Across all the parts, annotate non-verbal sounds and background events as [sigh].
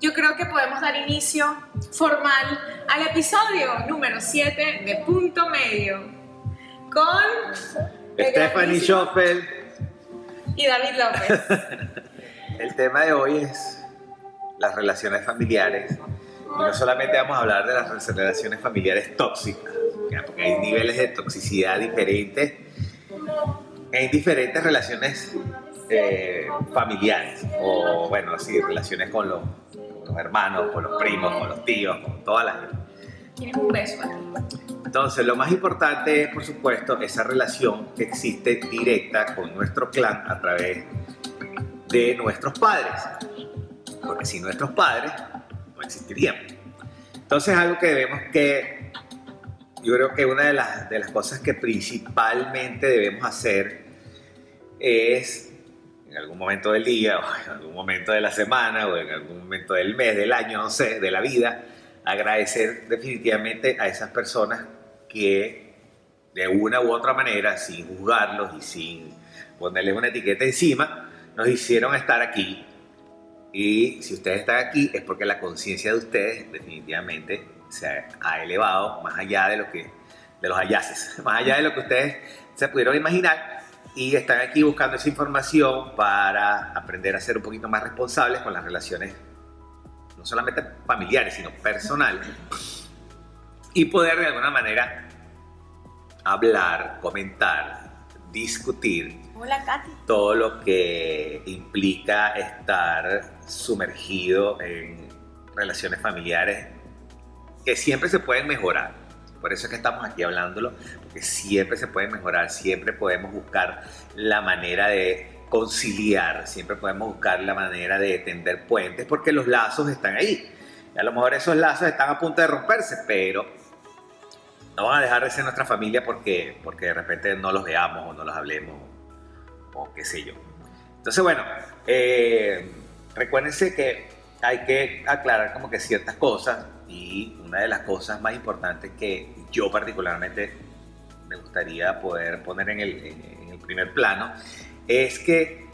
yo creo que podemos dar inicio formal al episodio número 7 de Punto Medio con Stephanie Schoffel y David López. [laughs] El tema de hoy es las relaciones familiares. Y no solamente vamos a hablar de las relaciones familiares tóxicas, porque hay niveles de toxicidad diferentes en diferentes relaciones eh, familiares, o bueno, sí, relaciones con los, hermanos, con los primos, con los tíos, con toda la gente. Tienes un beso Entonces, lo más importante es, por supuesto, esa relación que existe directa con nuestro clan a través de nuestros padres. Porque sin nuestros padres no existirían. Entonces, algo que debemos que, yo creo que una de las, de las cosas que principalmente debemos hacer es en algún momento del día, [laughs] o en algún momento de la semana, o en algún momento del mes, del año, no sé, de la vida, agradecer definitivamente a esas personas que de una u otra manera, sin juzgarlos y sin ponerles una etiqueta encima, nos hicieron estar aquí. Y si ustedes están aquí es porque la conciencia de ustedes definitivamente se ha elevado más allá de lo que de los hallaces, [laughs] más allá de lo que ustedes se pudieron imaginar y están aquí buscando esa información para aprender a ser un poquito más responsables con las relaciones, no solamente familiares, sino personales, y poder de alguna manera hablar, comentar, discutir Hola, Katy. todo lo que implica estar sumergido en relaciones familiares que siempre se pueden mejorar por eso es que estamos aquí hablándolo, porque siempre se puede mejorar, siempre podemos buscar la manera de conciliar, siempre podemos buscar la manera de tender puentes, porque los lazos están ahí. A lo mejor esos lazos están a punto de romperse, pero no van a dejar de ser nuestra familia porque, porque de repente no los veamos o no los hablemos o qué sé yo. Entonces, bueno, eh, recuérdense que hay que aclarar como que ciertas cosas y una de las cosas más importantes que yo particularmente me gustaría poder poner en el, primer plano es que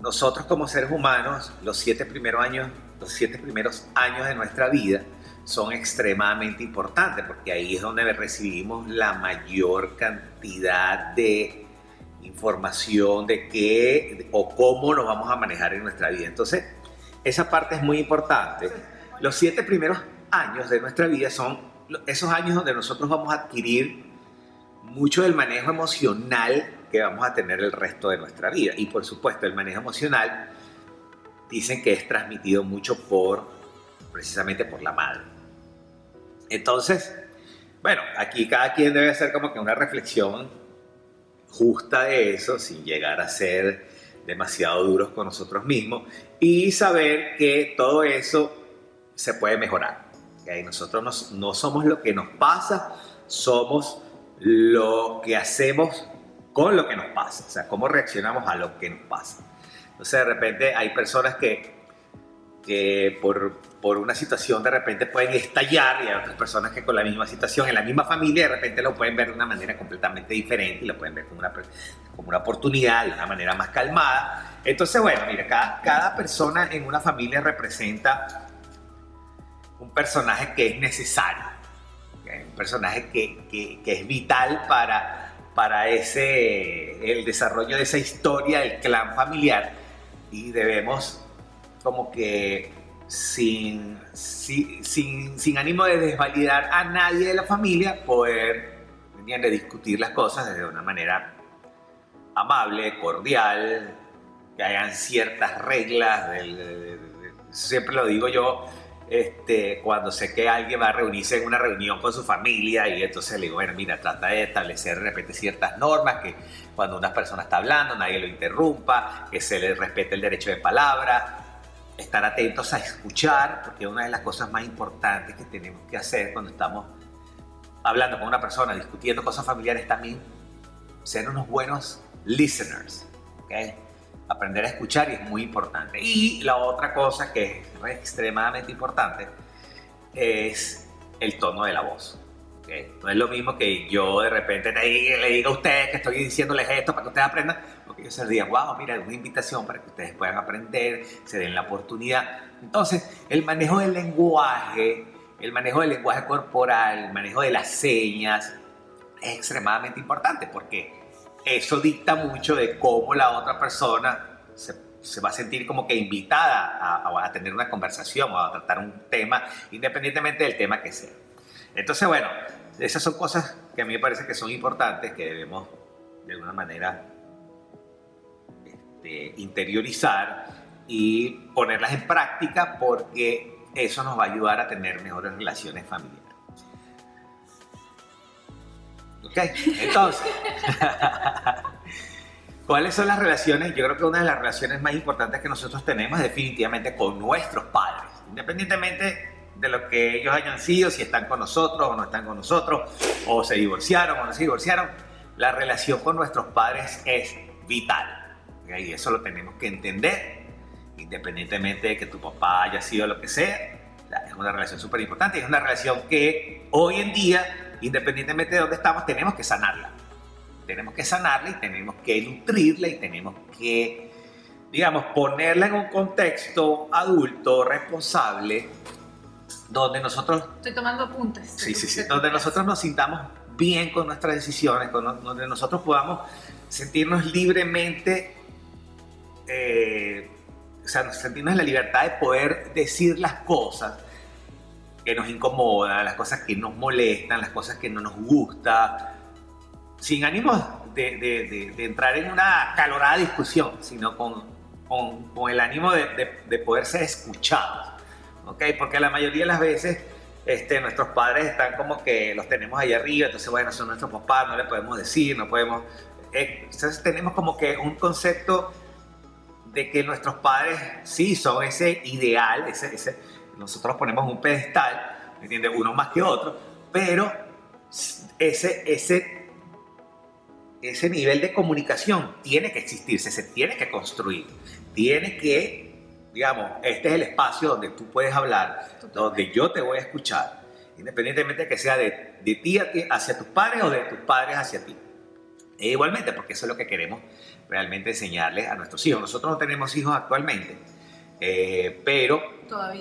nosotros como seres humanos, los siete primeros años, los siete primeros años de nuestra vida son extremadamente importantes porque ahí es donde recibimos la mayor cantidad de información de qué o cómo nos vamos a manejar en nuestra vida. Entonces, esa parte es muy importante. Los siete primeros años de nuestra vida son esos años donde nosotros vamos a adquirir mucho del manejo emocional que vamos a tener el resto de nuestra vida. Y por supuesto, el manejo emocional dicen que es transmitido mucho por, precisamente por la madre. Entonces, bueno, aquí cada quien debe hacer como que una reflexión justa de eso, sin llegar a ser demasiado duros con nosotros mismos y saber que todo eso se puede mejorar. ¿Okay? Nosotros no, somos lo que nos pasa, somos lo que hacemos con lo que nos pasa, o sea, cómo reaccionamos a lo que nos pasa. Entonces, de repente hay personas que, que por, por una situación de repente pueden estallar y hay otras personas que con la misma situación, en la misma familia, de repente lo pueden ver de una manera completamente diferente y lo pueden ver como una, como una oportunidad, de una manera más calmada. Entonces, bueno, mira, cada, cada persona en una familia representa un personaje que es necesario, un personaje que, que, es vital para, para ese, el desarrollo de esa historia del clan familiar. Y debemos como que sin, sin, sin, ánimo de desvalidar a nadie de la familia, poder de discutir las cosas desde una manera amable, cordial, que hayan ciertas reglas, siempre lo digo yo, este, cuando sé que alguien va a reunirse en una reunión con su familia y entonces le digo, bueno, mira, trata de establecer de repente ciertas normas, que cuando una persona está hablando nadie lo interrumpa, que se le respete el derecho de palabra, estar atentos a escuchar, porque una de las cosas más importantes que tenemos que hacer cuando estamos hablando con una persona, discutiendo cosas familiares, también ser unos buenos listeners. ¿okay? Aprender a escuchar y es muy importante. Y la otra cosa que es extremadamente importante es el tono de la voz. ¿okay? No es lo mismo que yo de repente le diga a ustedes que estoy diciéndoles esto para que ustedes aprendan, ok, ellos se digan, wow, mira, es una invitación para que ustedes puedan aprender, se den la oportunidad. Entonces, el manejo del lenguaje, el manejo del lenguaje corporal, el manejo de las señas, es extremadamente importante porque eso dicta mucho de cómo la otra persona se, va a sentir como que invitada a, a, tener una conversación o a tratar un tema, independientemente del tema que sea. Entonces, bueno, esas son cosas que a mí me parece que son importantes, que debemos de alguna manera este, interiorizar y ponerlas en práctica porque eso nos va a ayudar a tener mejores relaciones familiares. ¿Ok? Entonces, [laughs] ¿cuáles son las relaciones? Yo creo que una de las relaciones más importantes que nosotros tenemos definitivamente con nuestros padres, independientemente de lo que ellos hayan sido, si están con nosotros o no están con nosotros, o se divorciaron o no se divorciaron, la relación con nuestros padres es vital. Y eso lo tenemos que entender, independientemente de que tu papá haya sido lo que sea, es una relación súper importante, es una relación que hoy en día, independientemente de dónde estamos, tenemos que sanarla. Tenemos que sanarla y tenemos que nutrirla y tenemos que, digamos, ponerla en un contexto adulto, responsable, donde nosotros... Estoy tomando apuntes. Sí, sí, sí. Donde nosotros nos sintamos bien con nuestras decisiones, donde nosotros podamos sentirnos libremente, eh, o sea, sentirnos en la libertad de poder decir las cosas que nos incomodan, las cosas que nos molestan, las cosas que no nos gustan, sin ánimo de, de, de, entrar en una calorada discusión, sino con, con, con el ánimo de, poder ser escuchados. Porque la mayoría de las veces este, nuestros padres están como que los tenemos ahí arriba, entonces bueno, son nuestros papás, no le podemos decir, no podemos... Eh, entonces tenemos como que un concepto de que nuestros padres sí son ese ideal, ese, ese, nosotros ponemos un pedestal, ¿me entiendes? Uno más que otro, pero ese, ese, ese nivel de comunicación tiene que existirse, se tiene que construir, tiene que digamos, este es el espacio donde tú puedes hablar, donde yo te voy a escuchar, independientemente de que sea de, de ti hacia tus padres o de tus padres hacia ti. E igualmente, porque eso es lo que queremos realmente enseñarles a nuestros hijos. Nosotros no tenemos hijos actualmente, eh, pero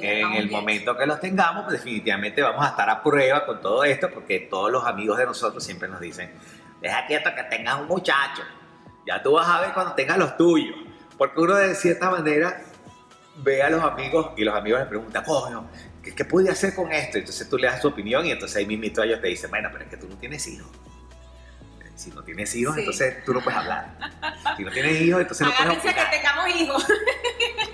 en el momento que los tengamos, pues definitivamente vamos a estar a prueba con todo esto, porque todos los amigos de nosotros siempre nos dicen, deja quieto que tengas un muchacho, ya tú vas a ver cuando tengas los tuyos, porque uno de cierta manera ve a los amigos y los amigos le preguntan, coño, ¿qué, ¿qué pude hacer con esto? Entonces tú le das tu opinión y entonces ahí mismito ellos te dicen, bueno, pero es que tú no tienes hijos. Si no tienes hijos, entonces tú no puedes hablar. Si no tienes hijos, entonces no puedes hablar. que tengamos hijos.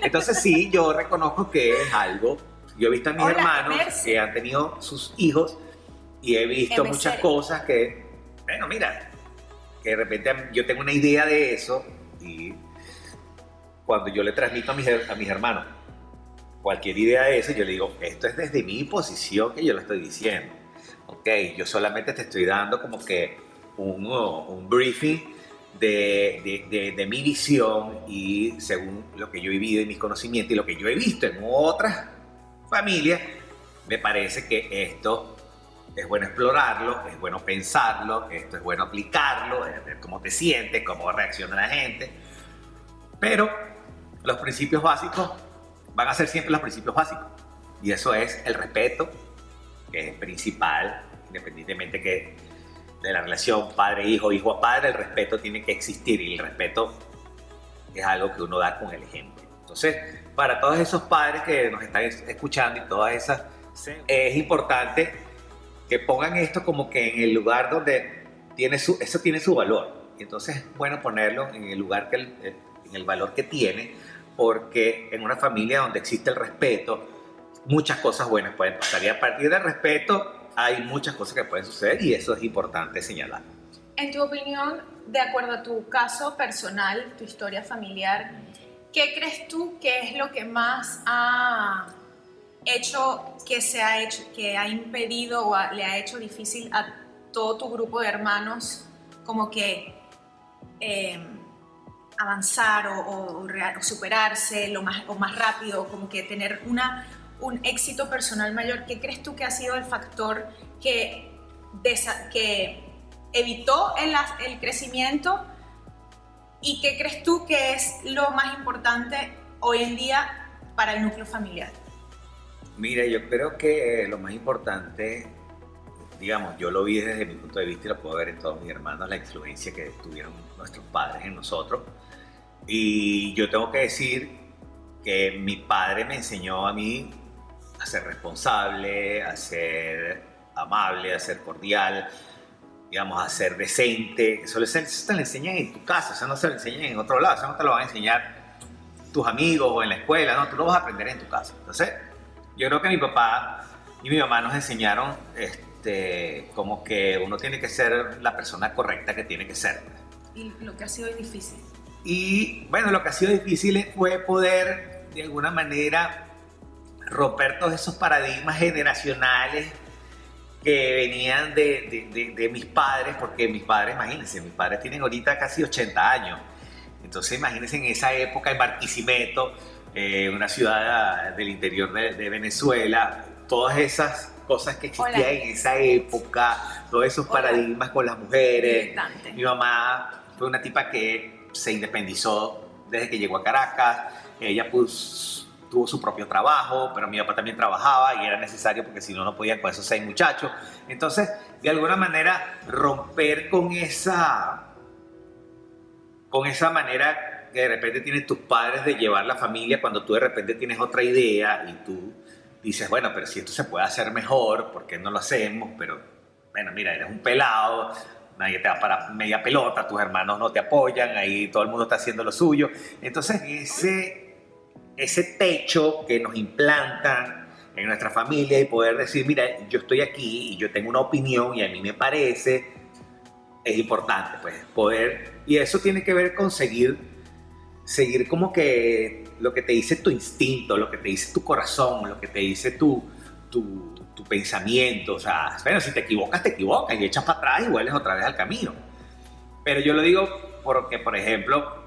Entonces sí, yo reconozco que es algo. Yo he visto a mis hermanos que han tenido sus hijos y he visto muchas cosas que, bueno, mira, que de repente yo tengo una idea de eso y cuando yo le transmito a mis, a mis hermanos cualquier idea de eso, yo le digo, esto es desde mi posición que yo lo estoy diciendo. Ok, yo solamente te estoy dando como que un, un briefing de, de, de, mi visión y según lo que yo he vivido y mis conocimientos y lo que yo he visto en otras familias, me parece que esto es bueno explorarlo, es bueno pensarlo, esto es bueno aplicarlo, ver cómo te sientes, cómo reacciona la gente. Pero los principios básicos van a ser siempre los principios básicos. Y eso es el respeto, que es principal, independientemente que de la relación padre-hijo, hijo a padre, el respeto tiene que existir y el respeto es algo que uno da con el ejemplo. Entonces, para todos esos padres que nos están escuchando y todas esas, es importante que pongan esto como que en el lugar donde tiene su, eso tiene su valor. Y entonces es bueno ponerlo en el lugar que en el valor que tiene, porque en una familia donde existe el respeto, muchas cosas buenas pueden pasar. Y a partir del respeto hay muchas cosas que pueden suceder y eso es importante señalar. En tu opinión, de acuerdo a tu caso personal, tu historia familiar, ¿qué crees tú que es lo que más ha hecho que se ha hecho, que ha impedido o le ha hecho difícil a todo tu grupo de hermanos como que eh, avanzar o, superarse lo más rápido, como que tener una, un éxito personal mayor, ¿qué crees tú que ha sido el factor que, que evitó el, el crecimiento ¿Y qué crees tú que es lo más importante hoy en día para el núcleo familiar? Mira, yo creo que lo más importante, digamos, yo lo vi desde mi punto de vista y lo puedo ver en todos mis hermanos, la influencia que tuvieron nuestros padres en nosotros. Y yo tengo que decir que mi padre me enseñó a mí a ser responsable, a ser amable, a ser cordial, digamos, a ser decente. Eso, te lo enseñan en tu casa, eso no se lo enseñan en otro lado, eso no te lo van a enseñar tus amigos o en la escuela, no, tú lo vas a aprender en tu casa. Entonces, yo creo que mi papá y mi mamá nos enseñaron este, como que uno tiene que ser la persona correcta que tiene que ser. Y lo que ha sido difícil. Y bueno, lo que ha sido difícil fue poder, de alguna manera, romper todos esos paradigmas generacionales que venían de, de, de, mis padres, porque mis padres, imagínense, mis padres tienen ahorita casi 80 años. Entonces, imagínense en esa época en Barquisimeto, eh, una ciudad del interior de, Venezuela, todas esas cosas que existían en esa época, todos esos paradigmas con las mujeres. Mi mamá fue una tipa que se independizó desde que llegó a Caracas, ella pues, tuvo su propio trabajo, pero mi papá también trabajaba y era necesario porque si no, no podían con esos seis muchachos. Entonces, de alguna manera, romper con esa, con esa manera que de repente tienes tus padres de llevar la familia cuando tú de repente tienes otra idea y tú dices, bueno, pero si esto se puede hacer mejor, ¿por qué no lo hacemos? Pero, bueno, mira, eres un pelado, nadie te va para media pelota, tus hermanos no te apoyan, ahí todo el mundo está haciendo lo suyo. Entonces, ese, ese techo que nos implantan en nuestra familia y poder decir, mira, yo estoy aquí y yo tengo una opinión y a mí me parece, es importante, pues, poder, y eso tiene que ver con seguir seguir como que lo que te dice tu instinto, lo que te dice tu corazón, lo que te dice tu, tu, pensamiento. O sea, bueno, si te equivocas, te equivocas y echas para atrás y vuelves otra vez al camino. Pero yo lo digo porque, por ejemplo,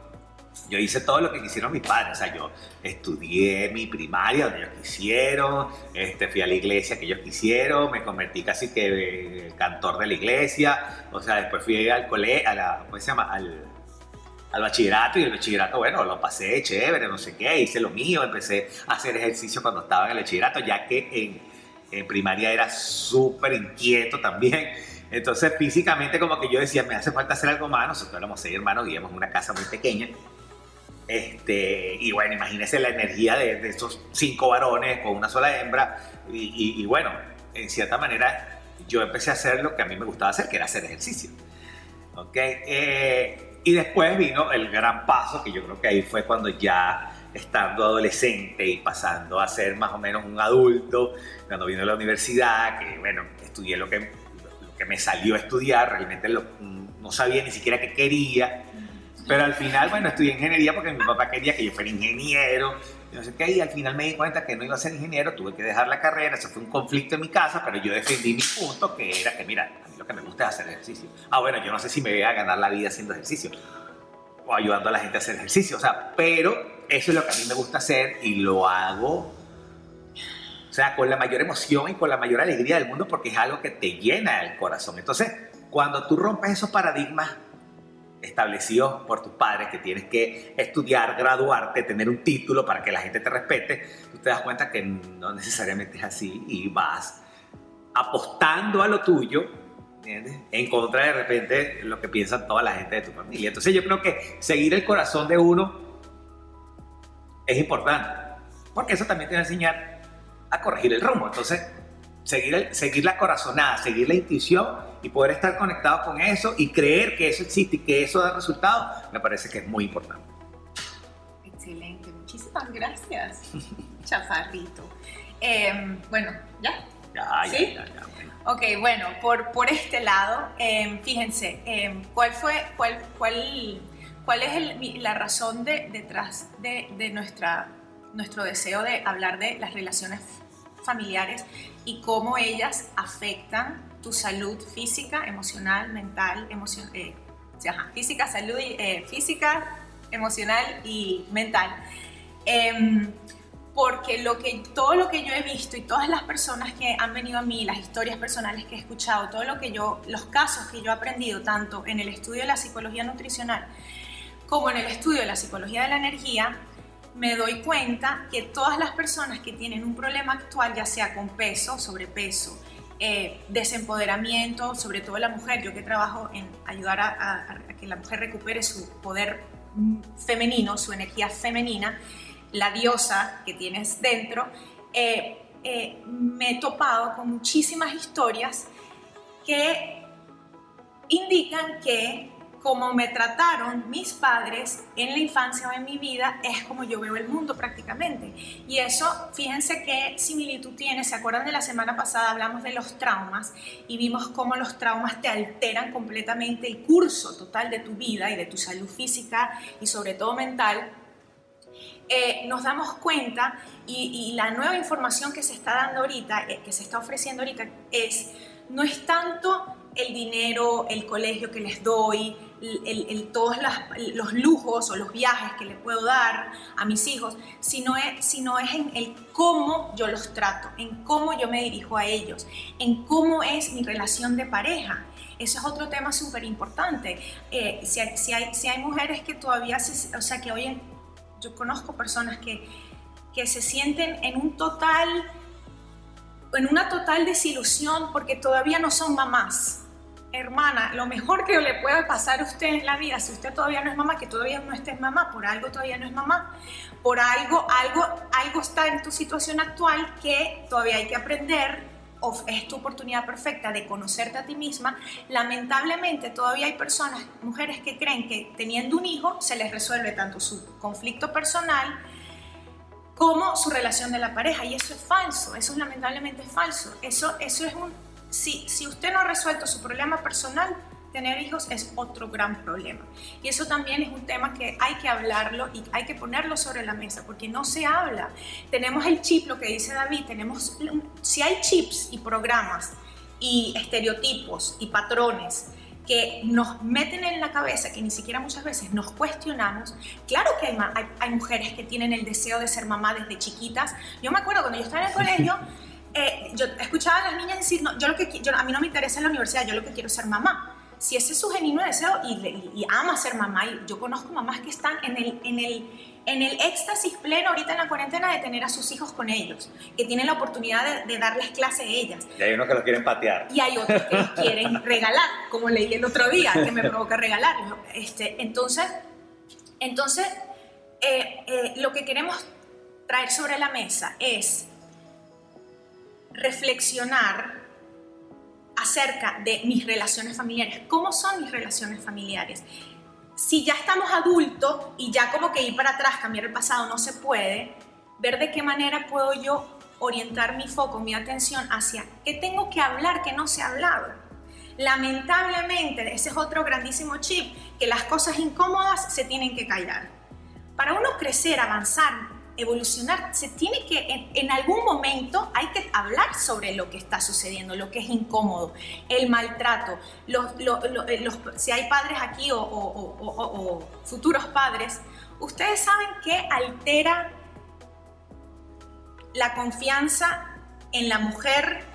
yo hice todo lo que quisieron mis padres. O sea, yo estudié mi primaria donde ellos quisieron, este, fui a la iglesia que ellos quisieron, me convertí casi que cantor de la iglesia. O sea, después fui al colegio, ¿cómo se llama? Al, al bachillerato y el bachillerato, bueno, lo pasé chévere, no sé qué, hice lo mío, empecé a hacer ejercicio cuando estaba en el bachillerato, ya que en, primaria era súper inquieto también. Entonces físicamente como que yo decía, me hace falta hacer algo más, nosotros éramos seis hermanos, vivíamos en una casa muy pequeña. Este, y bueno, imagínense la energía de, esos cinco varones con una sola hembra. Y, bueno, en cierta manera yo empecé a hacer lo que a mí me gustaba hacer, que era hacer ejercicio. ¿Ok? Eh, y después vino el gran paso, que yo creo que ahí fue cuando ya estando adolescente y pasando a ser más o menos un adulto, cuando vino a la universidad, que bueno, estudié lo que, lo que me salió a estudiar, realmente no sabía ni siquiera qué quería, pero al final, bueno, estudié ingeniería porque mi papá quería que yo fuera ingeniero, y no sé qué, y al final me di cuenta que no iba a ser ingeniero, tuve que dejar la carrera, eso fue un conflicto en mi casa, pero yo defendí mi punto, que era que, mira, lo que me gusta es hacer ejercicio. Ah, bueno, yo no sé si me voy a ganar la vida haciendo ejercicio o ayudando a la gente a hacer ejercicio, o sea, pero eso es lo que a mí me gusta hacer y lo hago, o sea, con la mayor emoción y con la mayor alegría del mundo porque es algo que te llena el corazón. Entonces, cuando tú rompes esos paradigmas establecidos por tus padres, que tienes que estudiar, graduarte, tener un título para que la gente te respete, tú te das cuenta que no necesariamente es así y vas apostando a lo tuyo en contra de repente lo que piensa toda la gente de tu familia. Entonces yo creo que seguir el corazón de uno es importante, porque eso también te va a enseñar a corregir el rumbo. Entonces, seguir, seguir la corazonada, seguir la intuición y poder estar conectado con eso y creer que eso existe y que eso da resultados, me parece que es muy importante. Excelente, muchísimas gracias, [laughs] Chafarrito. Em, bueno, ya. Ya, ¿Sí? ya, ya, Ok, bueno, por, por este lado, em, fíjense, em, ¿cuál fue, cuál, cuál, cuál es la razón de, detrás de, de, nuestra, nuestro deseo de hablar de las relaciones familiares y cómo ellas afectan tu salud física, emocional, mental, emocion eh, física, salud, eh, física, emocional y mental? Em, porque lo que, todo lo que yo he visto y todas las personas que han venido a mí, las historias personales que he escuchado, todo lo que yo, los casos que yo he aprendido, tanto en el estudio de la psicología nutricional como en el estudio de la psicología de la energía, me doy cuenta que todas las personas que tienen un problema actual, ya sea con peso, sobrepeso, eh, desempoderamiento, sobre todo la mujer, yo que trabajo en ayudar a, que la mujer recupere su poder femenino, su energía femenina, la diosa que tienes dentro, eh, eh, me he topado con muchísimas historias que indican que como me trataron mis padres en la infancia o en mi vida, es como yo veo el mundo prácticamente. Y eso, fíjense qué similitud tiene. ¿Se acuerdan de la semana pasada? Hablamos de los traumas y vimos cómo los traumas te alteran completamente el curso total de tu vida y de tu salud física y sobre todo mental. Eh, nos damos cuenta y, la nueva información que se está dando ahorita, eh, que se está ofreciendo ahorita, es no es tanto el dinero, el colegio que les doy, el, todos los lujos o los viajes que le puedo dar a mis hijos, sino es, sino es en el cómo yo los trato, en cómo yo me dirijo a ellos, en cómo es mi relación de pareja. Eso es otro tema súper importante. Eh, si, si, hay, si, hay, mujeres que todavía, se, o sea, que hoy yo conozco personas que, que se sienten en un total, en una total desilusión porque todavía no son mamás hermana, lo mejor que le puede pasar a usted en la vida, si usted todavía no es mamá, que todavía no estés mamá, por algo todavía no es mamá, por algo, algo, algo está en tu situación actual que todavía hay que aprender, o es tu oportunidad perfecta de conocerte a ti misma. Lamentablemente todavía hay personas, mujeres que creen que teniendo un hijo se les resuelve tanto su conflicto personal, como su relación de la pareja. Y eso es falso, eso es lamentablemente falso. Eso, eso es un, si, si usted no ha resuelto su problema personal, tener hijos es otro gran problema. Y eso también es un tema que hay que hablarlo y hay que ponerlo sobre la mesa porque no se habla. Tenemos el chip, lo que dice David, tenemos, si hay chips y programas y estereotipos y patrones que nos meten en la cabeza, que ni siquiera muchas veces nos cuestionamos. Claro que hay, hay, hay mujeres que tienen el deseo de ser mamá desde chiquitas. Yo me acuerdo cuando yo estaba en el [laughs] colegio, eh, yo escuchaba a las niñas decir, no, yo lo que, yo, a mí no me interesa en la universidad, yo lo que quiero es ser mamá. Si ese es su genuino deseo y, y, ama ser mamá, y yo conozco mamás que están en el, en, el, en el éxtasis pleno ahorita en la cuarentena de tener a sus hijos con ellos, que tienen la oportunidad de, darles clase a ellas. Y hay unos que los quieren patear. Y hay otros que los quieren [laughs] regalar, como leí el otro día, que me [laughs] provoca regalarlos. Este, entonces, entonces eh, eh, lo que queremos traer sobre la mesa es reflexionar acerca de mis relaciones familiares. ¿Cómo son mis relaciones familiares? Si ya estamos adultos y ya como que ir para atrás, cambiar el pasado no se puede, ver de qué manera puedo yo orientar mi foco, mi atención hacia qué tengo que hablar que no se ha hablado. Lamentablemente, ese es otro grandísimo chip, que las cosas incómodas se tienen que callar. Para uno crecer, avanzar, evolucionar, se tiene que, en, algún momento hay que hablar sobre lo que está sucediendo, lo que es incómodo, el maltrato, eh, si hay padres aquí o, futuros padres, ustedes saben que altera la confianza en la mujer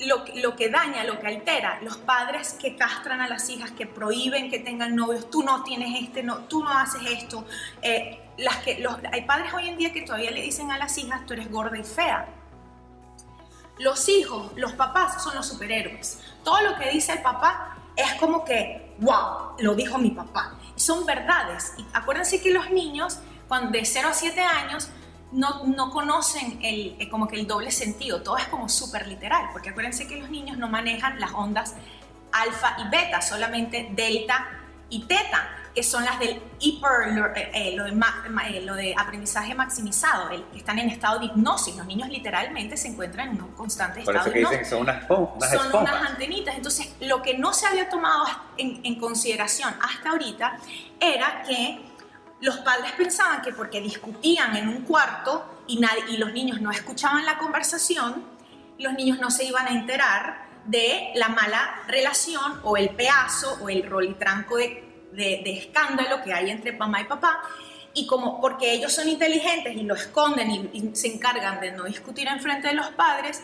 lo, lo, que daña, lo que altera, los padres que castran a las hijas, que prohíben que tengan novios, tú no tienes este, no, tú no haces esto, eh, las que, los, hay padres hoy en día que todavía le dicen a las hijas, tú eres gorda y fea. Los hijos, los papás son los superhéroes. Todo lo que dice el papá es como que, wow, lo dijo mi papá. Son verdades. Y acuérdense que los niños, cuando de 0 a 7 años, no, no conocen el, eh, como que el doble sentido. Todo es como súper literal. Porque acuérdense que los niños no manejan las ondas alfa y beta, solamente delta y teta que son las del hiper, eh, eh, lo, de, eh, lo, de, aprendizaje maximizado, el, que están en estado de hipnosis. Los niños literalmente se encuentran en un constante Por estado eso que dicen que son unas, unas Son unas antenitas. Entonces, lo que no se había tomado en, en consideración hasta ahorita era que los padres pensaban que porque discutían en un cuarto y, nadie, y los niños no escuchaban la conversación, los niños no se iban a enterar de la mala relación o el pedazo o el rolitranco de de, escándalo que hay entre mamá y papá, y como porque ellos son inteligentes y lo esconden y, se encargan de no discutir en frente de los padres,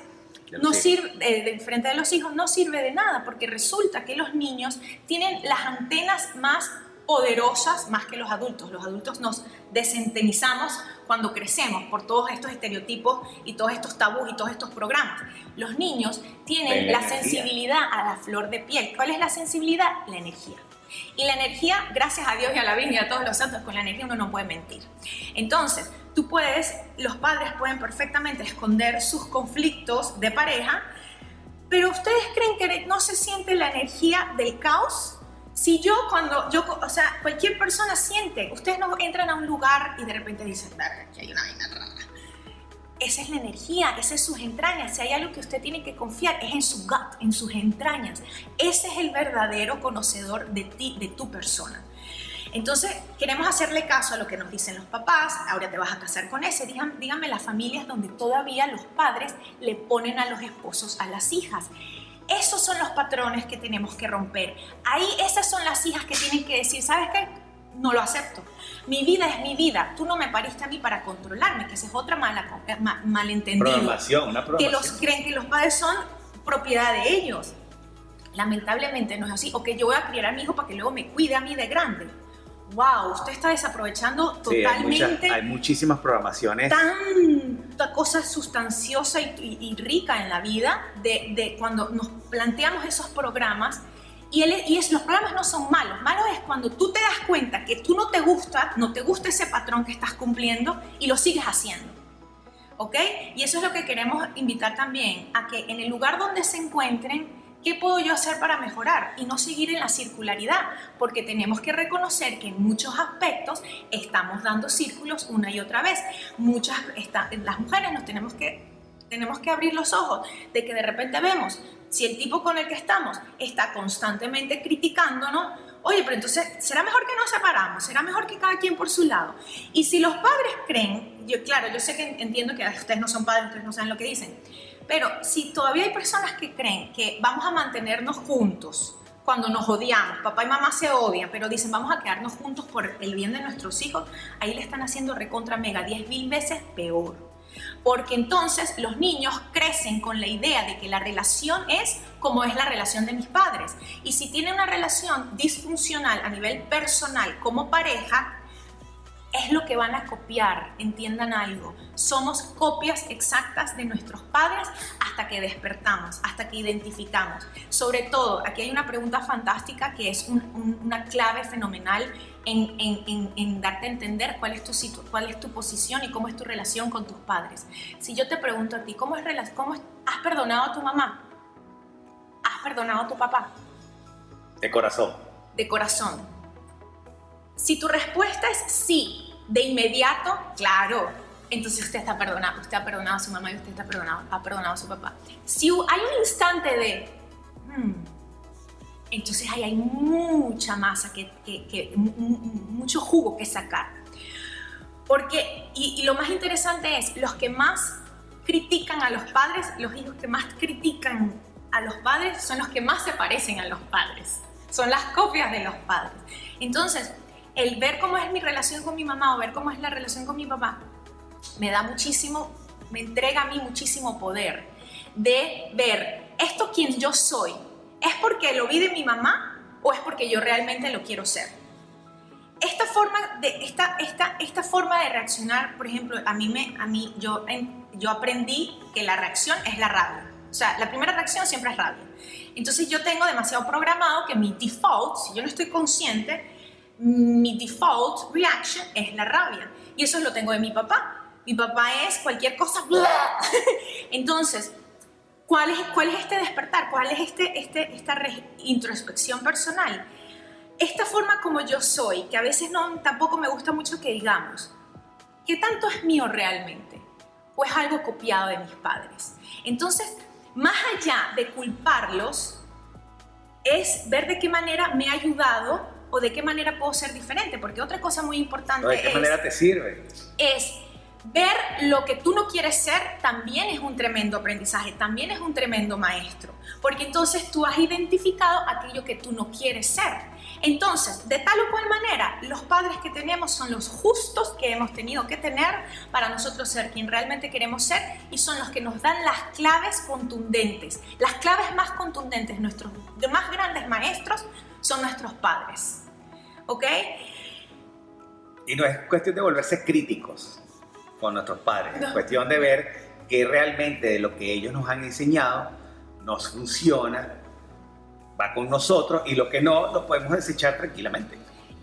no sirve, de, en frente de los hijos, no sirve de nada, porque resulta que los niños tienen las antenas más poderosas más que los adultos. Los adultos nos desentenizamos cuando crecemos por todos estos estereotipos y todos estos tabús y todos estos programas. Los niños tienen la, sensibilidad a la flor de piel. ¿Cuál es la sensibilidad? La energía. Y la energía, gracias a Dios y a la Virgen y a todos los santos, con la energía uno no puede mentir. Entonces, tú puedes, los padres pueden perfectamente esconder sus conflictos de pareja, pero ustedes creen que no se siente la energía del caos? Si yo cuando yo, o sea, cualquier persona siente, ustedes no entran a un lugar y de repente dicen, verga, que hay una vaina rara. Esa es la energía, esa es sus entrañas. Si hay algo que usted tiene que confiar, es en su gut, en sus entrañas. Ese es el verdadero conocedor de ti, de tu persona. Entonces, queremos hacerle caso a lo que nos dicen los papás, ahora te vas a casar con ese. díganme las familias donde todavía los padres le ponen a los esposos a las hijas. Esos son los patrones que tenemos que romper. Ahí esas son las hijas que tienen que decir, ¿sabes qué? No lo acepto. Mi vida es mi vida. Tú no me pariste a mí para controlarme, que esa es otra mala, malentendida. Programación, una programación. Que los creen que los padres son propiedad de ellos. Lamentablemente no es así. O que yo voy a criar a mi hijo para que luego me cuide a mí de grande wow, usted está desaprovechando totalmente. hay, muchísimas programaciones. Tanta cosa sustanciosa y, rica en la vida de, cuando nos planteamos esos programas. Y, y es, los programas no son malos. Malo es cuando tú te das cuenta que tú no te gusta, no te gusta ese patrón que estás cumpliendo y lo sigues haciendo. ¿Ok? Y eso es lo que queremos invitar también, a que en el lugar donde se encuentren, ¿Qué puedo yo hacer para mejorar? Y no seguir en la circularidad, porque tenemos que reconocer que en muchos aspectos estamos dando círculos una y otra vez. Muchas, las mujeres nos tenemos que, tenemos que abrir los ojos de que de repente vemos si el tipo con el que estamos está constantemente criticándonos, oye, pero entonces, ¿será mejor que nos separamos? ¿Será mejor que cada quien por su lado? Y si los padres creen, yo claro, yo sé que entiendo que ustedes no son padres, ustedes no saben lo que dicen, pero si todavía hay personas que creen que vamos a mantenernos juntos cuando nos odiamos, papá y mamá se odian, pero dicen vamos a quedarnos juntos por el bien de nuestros hijos, ahí le están haciendo recontra mega 10 mil veces peor. Porque entonces los niños crecen con la idea de que la relación es como es la relación de mis padres. Y si tienen una relación disfuncional a nivel personal como pareja, es lo que van a copiar, entiendan algo. Somos copias exactas de nuestros padres hasta que despertamos, hasta que identificamos. Sobre todo, aquí hay una pregunta fantástica que es una clave fenomenal en, darte a entender cuál es, tu cuál es tu posición y cómo es tu relación con tus padres. Si yo te pregunto a ti, ¿cómo, es, cómo has perdonado a tu mamá? ¿Has perdonado a tu papá? De corazón. De corazón. Si tu respuesta es sí, de inmediato, claro, entonces usted está perdonado, usted ha perdonado a su mamá y usted está perdonado, ha perdonado a su papá. Si hay un instante de, hmm, entonces ahí hay mucha masa, que, que, mucho jugo que sacar. Porque, y, y lo más interesante es, los que más critican a los padres, los hijos que más critican a los padres son los que más se parecen a los padres, son las copias de los padres. Entonces, el ver cómo es mi relación con mi mamá o ver cómo es la relación con mi papá, me da muchísimo, me entrega a mí muchísimo poder de ver esto quien yo soy. ¿Es porque lo vi de mi mamá o es porque yo realmente lo quiero ser? Esta forma de, esta, esta, esta forma de reaccionar, por ejemplo, a mí, me, a mí yo, yo aprendí que la reacción es la rabia. O sea, la primera reacción siempre es rabia. Entonces yo tengo demasiado programado que mi default, si yo no estoy consciente, mi default reaction es la rabia. Y eso lo tengo de mi papá. Mi papá es cualquier cosa. [laughs] Entonces, ¿cuál es, ¿cuál es este despertar? ¿Cuál es este, este, esta introspección personal? Esta forma como yo soy, que a veces no, tampoco me gusta mucho que digamos, ¿qué tanto es mío realmente? ¿O es algo copiado de mis padres? Entonces, más allá de culparlos, es ver de qué manera me ha ayudado o de qué manera puedo ser diferente, porque otra cosa muy importante ¿De qué manera te sirve? Es ver lo que tú no quieres ser también es un tremendo aprendizaje, también es un tremendo maestro, porque entonces tú has identificado aquello que tú no quieres ser. Entonces, de tal o cual manera, los padres que tenemos son los justos que hemos tenido que tener para nosotros ser quien realmente queremos ser y son los que nos dan las claves contundentes. Las claves más contundentes, nuestros más grandes maestros son nuestros padres. ¿Ok? Y no es cuestión de volverse críticos con nuestros padres, No. es cuestión de ver que realmente de lo que ellos nos han enseñado nos funciona, va con nosotros y lo que no lo podemos desechar tranquilamente.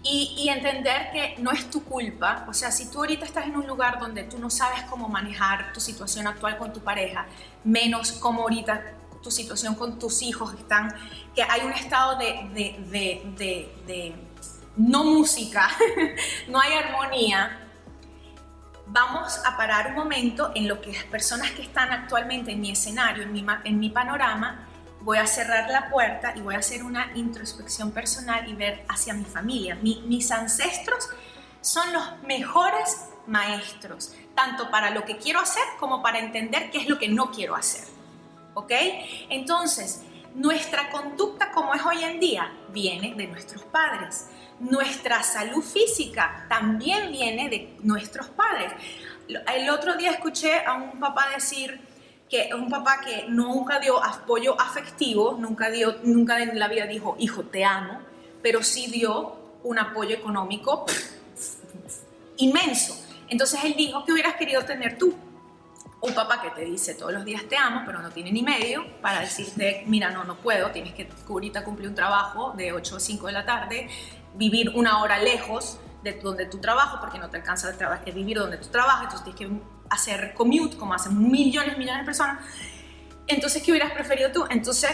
Y, y entender que no es tu culpa, o sea, si tú ahorita estás en un lugar donde tú no sabes cómo manejar tu situación actual con tu pareja, menos como ahorita tu situación con tus hijos están, que hay un estado de, de, de, no música, [laughs] no hay armonía, vamos a parar un momento en lo que las personas que están actualmente en mi escenario, en mi, en mi panorama, voy a cerrar la puerta y voy a hacer una introspección personal y ver hacia mi familia. Mi- mis ancestros son los mejores maestros, tanto para lo que quiero hacer como para entender qué es lo que no quiero hacer. ¿Ok? Entonces, nuestra conducta como es hoy en día viene de nuestros padres. Nuestra salud física también viene de nuestros padres. El otro día escuché a un papá decir que un papá que nunca dio apoyo afectivo, nunca, dio, nunca en la vida dijo, hijo, te amo, pero sí dio un apoyo económico inmenso. Entonces él dijo, ¿qué hubieras querido tener tú? Un papá que te dice todos los días te amo, pero no tiene ni medio para decirte, mira, no, no puedo, tienes que ahorita cumplir un trabajo de 8 o 5 de la tarde, vivir una hora lejos de donde tu trabajo, porque no te alcanza el trabajo, que vivir donde tú trabajas, entonces tienes que hacer commute, como hacen millones, millones de personas. Entonces, ¿qué hubieras preferido tú? Entonces,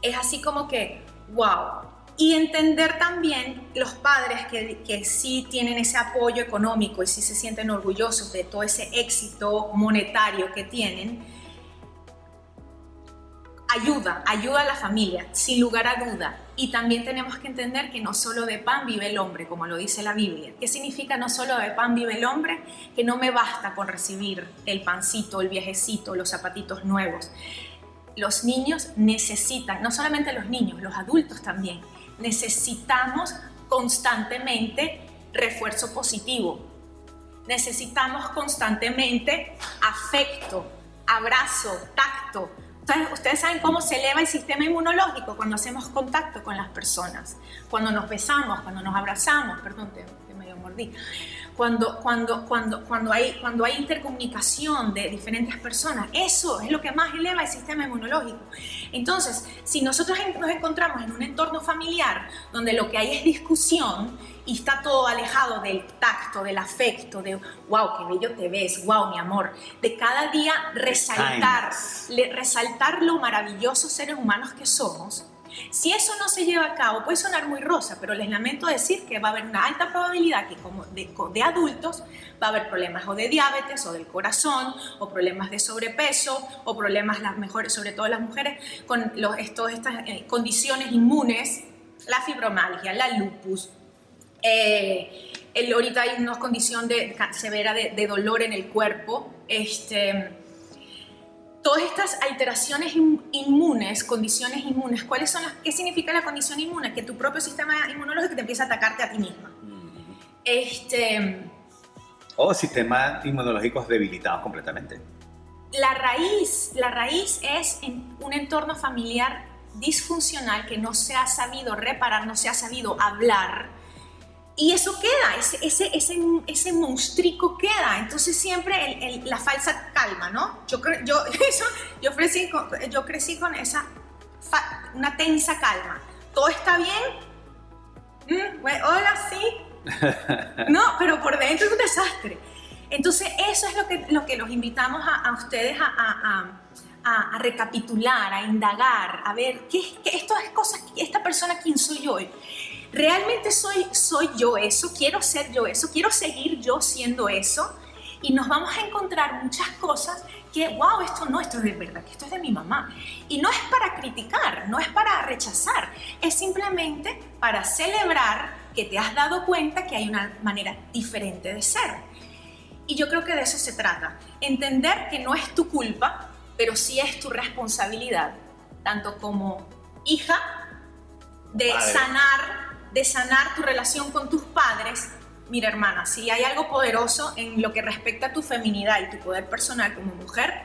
es así como que, wow. Y entender también los padres que, que sí tienen ese apoyo económico y sí se sienten orgullosos de todo ese éxito monetario que tienen, ayuda, ayuda a la familia, sin lugar a duda. Y también tenemos que entender que no solo de pan vive el hombre, como lo dice la Biblia. ¿Qué significa no solo de pan vive el hombre? Que no me basta con recibir el pancito, el viajecito, los zapatitos nuevos. Los niños necesitan, no solamente los niños, los adultos también, necesitamos constantemente refuerzo positivo. Necesitamos constantemente afecto, abrazo, tacto, Ustedes, ustedes saben cómo se eleva el sistema inmunológico cuando hacemos contacto con las personas, cuando nos besamos, cuando nos abrazamos, perdón, te, te medio mordí, cuando, cuando, cuando, cuando, hay, cuando hay intercomunicación de diferentes personas, eso es lo que más eleva el sistema inmunológico. Entonces, si nosotros nos encontramos en un entorno familiar donde lo que hay es discusión y está todo alejado del tacto, del afecto, de wow, qué bello te ves, wow, mi amor, de cada día resaltar, le- resaltar lo maravillosos seres humanos que somos. Si eso no se lleva a cabo, puede sonar muy rosa, pero les lamento decir que va a haber una alta probabilidad que como de, adultos va a haber problemas o de diabetes o del corazón o problemas de sobrepeso o problemas las mejores, sobre todo las mujeres con los, estos, estas eh, condiciones inmunes, la fibromialgia, la lupus, eh, ahorita hay una condición severa de, de dolor en el cuerpo. Este, todas estas alteraciones in- inmunes, condiciones inmunes, ¿cuáles son las, ¿qué significa la condición inmune? Que tu propio sistema inmunológico te empieza a atacarte a ti misma. Este, O sistemas inmunológicos debilitados completamente. la raíz, la raíz es en un entorno familiar disfuncional que no se ha sabido reparar, no se ha sabido hablar. Y eso queda, ese, ese, ese, ese monstruico queda. Entonces siempre el- el- la falsa calma, ¿no? Yo, yo, [laughs] eso, yo, crecí con, yo crecí con esa, fa- una tensa calma. ¿Todo está bien? Mm, bueno, hola, sí. [laughs] No, pero por dentro es un desastre. Entonces, eso es lo que, lo que los invitamos a, a ustedes a, a- a- a recapitular, a indagar, a ver, ¿qué, qué esto es cosas, esta persona, ¿quién soy yo? ¿Realmente soy, soy yo eso? ¿Quiero ser yo eso? ¿Quiero seguir yo siendo eso? Y nos vamos a encontrar muchas cosas que, wow, esto no, esto es de verdad, que esto es de mi mamá. Y no es para criticar, no es para rechazar, es simplemente para celebrar que te has dado cuenta que hay una manera diferente de ser. Y yo creo que de eso se trata. Entender que no es tu culpa, pero sí es tu responsabilidad, tanto como hija, de sanar, de sanar tu relación con tus padres. Mira, hermana, si hay algo poderoso en lo que respecta a tu feminidad y tu poder personal como mujer,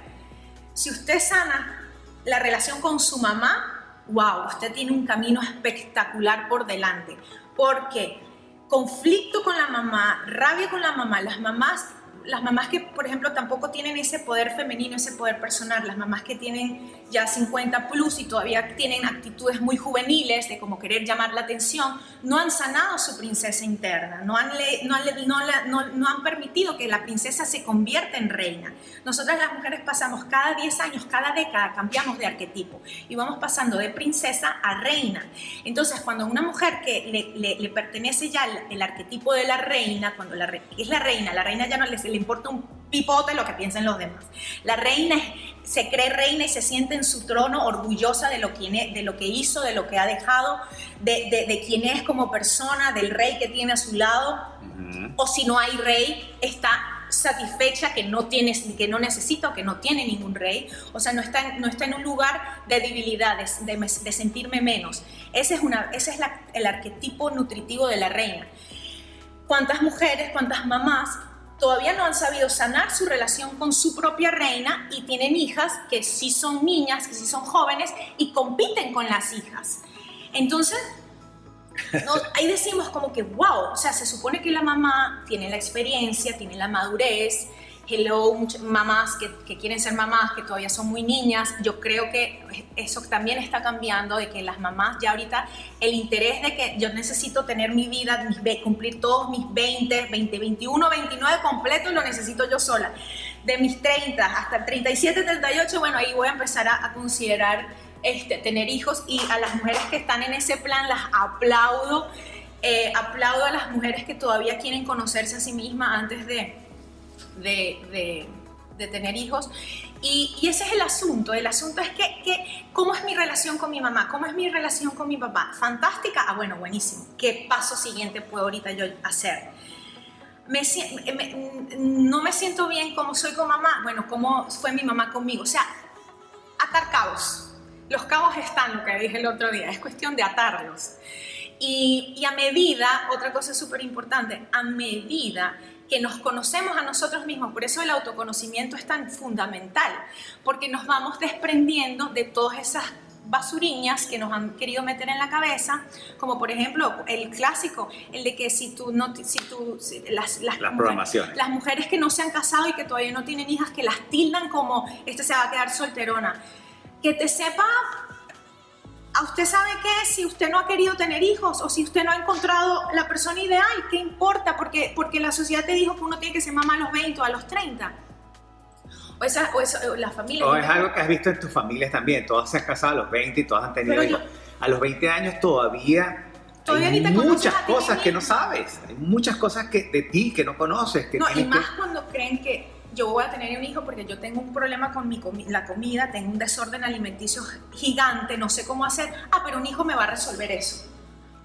si usted sana la relación con su mamá, wow, usted tiene un camino espectacular por delante. Porque conflicto con la mamá, rabia con la mamá, las mamás las mamás que, por ejemplo, tampoco tienen ese poder femenino, ese poder personal, las mamás que tienen ya 50 plus y todavía tienen actitudes muy juveniles de como querer llamar la atención, no han sanado su princesa interna, no han, no, permitido que la princesa se convierta en reina. Nosotras las mujeres pasamos cada 10 años, cada década, cambiamos de arquetipo y vamos pasando de princesa a reina. Entonces, cuando una mujer que le, le, pertenece ya el, arquetipo de la reina, cuando la, es la reina, la reina ya no le, le importa un pipote lo que piensen los demás. La reina se cree reina y se siente en su trono orgullosa de lo, que, de lo que hizo, de lo que ha dejado, de, de, quién es como persona, del rey que tiene a su lado. O si no hay rey, está satisfecha que no tiene, que no necesita o que no tiene ningún rey. O sea, no está, no está en un lugar de debilidades, de, de sentirme menos. Ese es, una, ese es el arquetipo nutritivo de la reina. ¿Cuántas mujeres, cuántas mamás todavía no han sabido sanar su relación con su propia reina y tienen hijas que sí son niñas, que sí son jóvenes y compiten con las hijas. Entonces, [laughs] ahí decimos como que, wow, o sea, se supone que la mamá tiene la experiencia, tiene la madurez, hello, muchas mamás que, que, quieren ser mamás, que todavía son muy niñas. Yo creo que eso también está cambiando, de que las mamás ya ahorita, el interés de que yo necesito tener mi vida, cumplir todos mis 20, 20, 21, 29 completos, lo necesito yo sola. De mis 30 hasta el 37, 38, bueno, ahí voy a empezar a, considerar este, tener hijos y a las mujeres que están en ese plan las aplaudo. Eh, aplaudo a las mujeres que todavía quieren conocerse a sí mismas antes de, de, tener hijos. Y, ese es el asunto. El asunto es que, que, ¿cómo es mi relación con mi mamá? ¿Cómo es mi relación con mi papá? ¿Fantástica? Ah, bueno, buenísimo. ¿Qué paso siguiente puedo ahorita yo hacer? Me, no me siento bien como soy con mamá. Bueno, ¿cómo fue mi mamá conmigo? O sea, atar cabos. Los cabos están, lo que dije el otro día. Es cuestión de atarlos. Y, y a medida, otra cosa súper importante, a medida que nos conocemos a nosotros mismos. Por eso el autoconocimiento es tan fundamental, porque nos vamos desprendiendo de todas esas basuriñas que nos han querido meter en la cabeza, como por ejemplo el clásico, el de que si tú no, si tú, las, las, mujeres, las mujeres que no se han casado y que todavía no tienen hijas, que las tildan como, este se va a quedar solterona. Que te sepa ¿A usted sabe qué? Si usted no ha querido tener hijos o si usted no ha encontrado la persona ideal, ¿qué importa? Porque, porque la sociedad te dijo que uno tiene que ser mamá a los 20 o a los 30. O, esa, o, la familia. O es algo que has visto en tus familias también. Todas se han casado a los 20 y todas han tenido hijos. a los 20 años todavía Todavía hay muchas cosas que no sabes, hay muchas cosas que, de ti que no conoces. Que no, y más cuando creen que yo voy a tener un hijo porque yo tengo un problema con mi la comida, tengo un desorden alimenticio gigante, no sé cómo hacer. Ah, pero un hijo me va a resolver eso.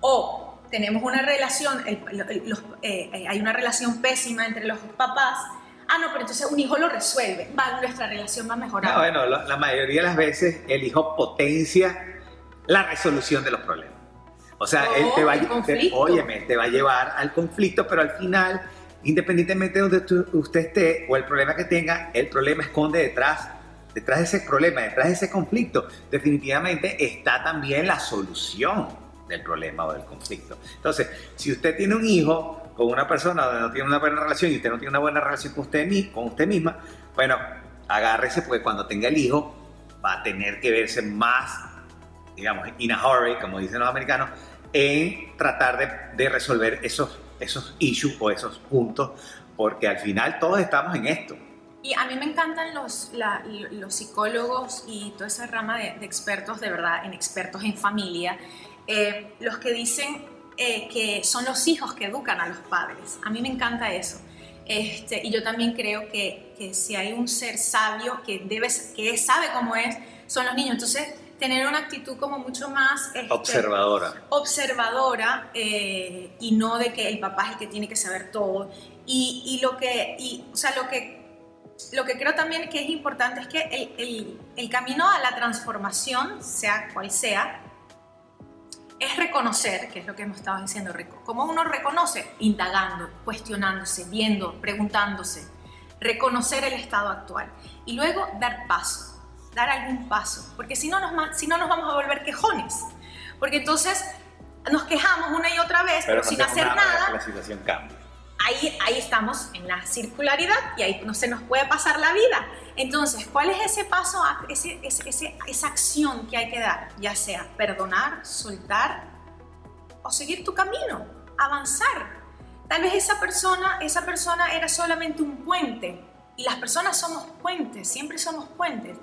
O tenemos una relación, eh, eh, hay una relación pésima entre los papás. Ah, no, pero entonces un hijo lo resuelve. Va, nuestra relación va a mejorar. No, bueno, la, mayoría de las veces el hijo potencia la resolución de los problemas. O sea, él te va, te, óyeme, te va a llevar al conflicto, pero al final independientemente de donde usted esté o el problema que tenga, el problema esconde detrás, detrás de ese problema, detrás de ese conflicto, definitivamente está también la solución del problema o del conflicto. Entonces, si usted tiene un hijo con una persona donde no tiene una buena relación y usted no tiene una buena relación con usted, con misma, bueno, agárrese porque cuando tenga el hijo va a tener que verse más, digamos, in a hurry, como dicen los americanos, en tratar de, de resolver esos esos issues o esos puntos, porque al final todos estamos en esto. Y a mí me encantan los, los psicólogos y toda esa rama de, expertos, de verdad, en expertos en familia, eh, los que dicen eh, que son los hijos que educan a los padres. A mí me encanta eso. Este, y yo también creo que, que si hay un ser sabio que, debe, que sabe cómo es, son los niños. Entonces, tener una actitud como mucho más este, observadora. Observadora eh, y no de que el papá es el que tiene que saber todo. Y, y lo que, y, o sea, lo que, lo que creo también que es importante es que el, el, el camino a la transformación, sea cual sea, es reconocer, que es lo que hemos estado diciendo, Rico. ¿Cómo uno reconoce? Indagando, cuestionándose, viendo, preguntándose. Reconocer el estado actual. Y luego dar paso dar algún paso, porque si no nos, si no nos vamos a volver quejones, porque entonces nos quejamos una y otra vez, pero, sin hacer nada. La situación cambia. Ahí, ahí estamos en la circularidad y ahí no se nos puede pasar la vida. Entonces, ¿cuál es ese paso, ese, ese, esa acción que hay que dar? Ya sea perdonar, soltar o seguir tu camino, avanzar. Tal vez esa persona, esa persona era solamente un puente y las personas somos puentes, siempre somos puentes.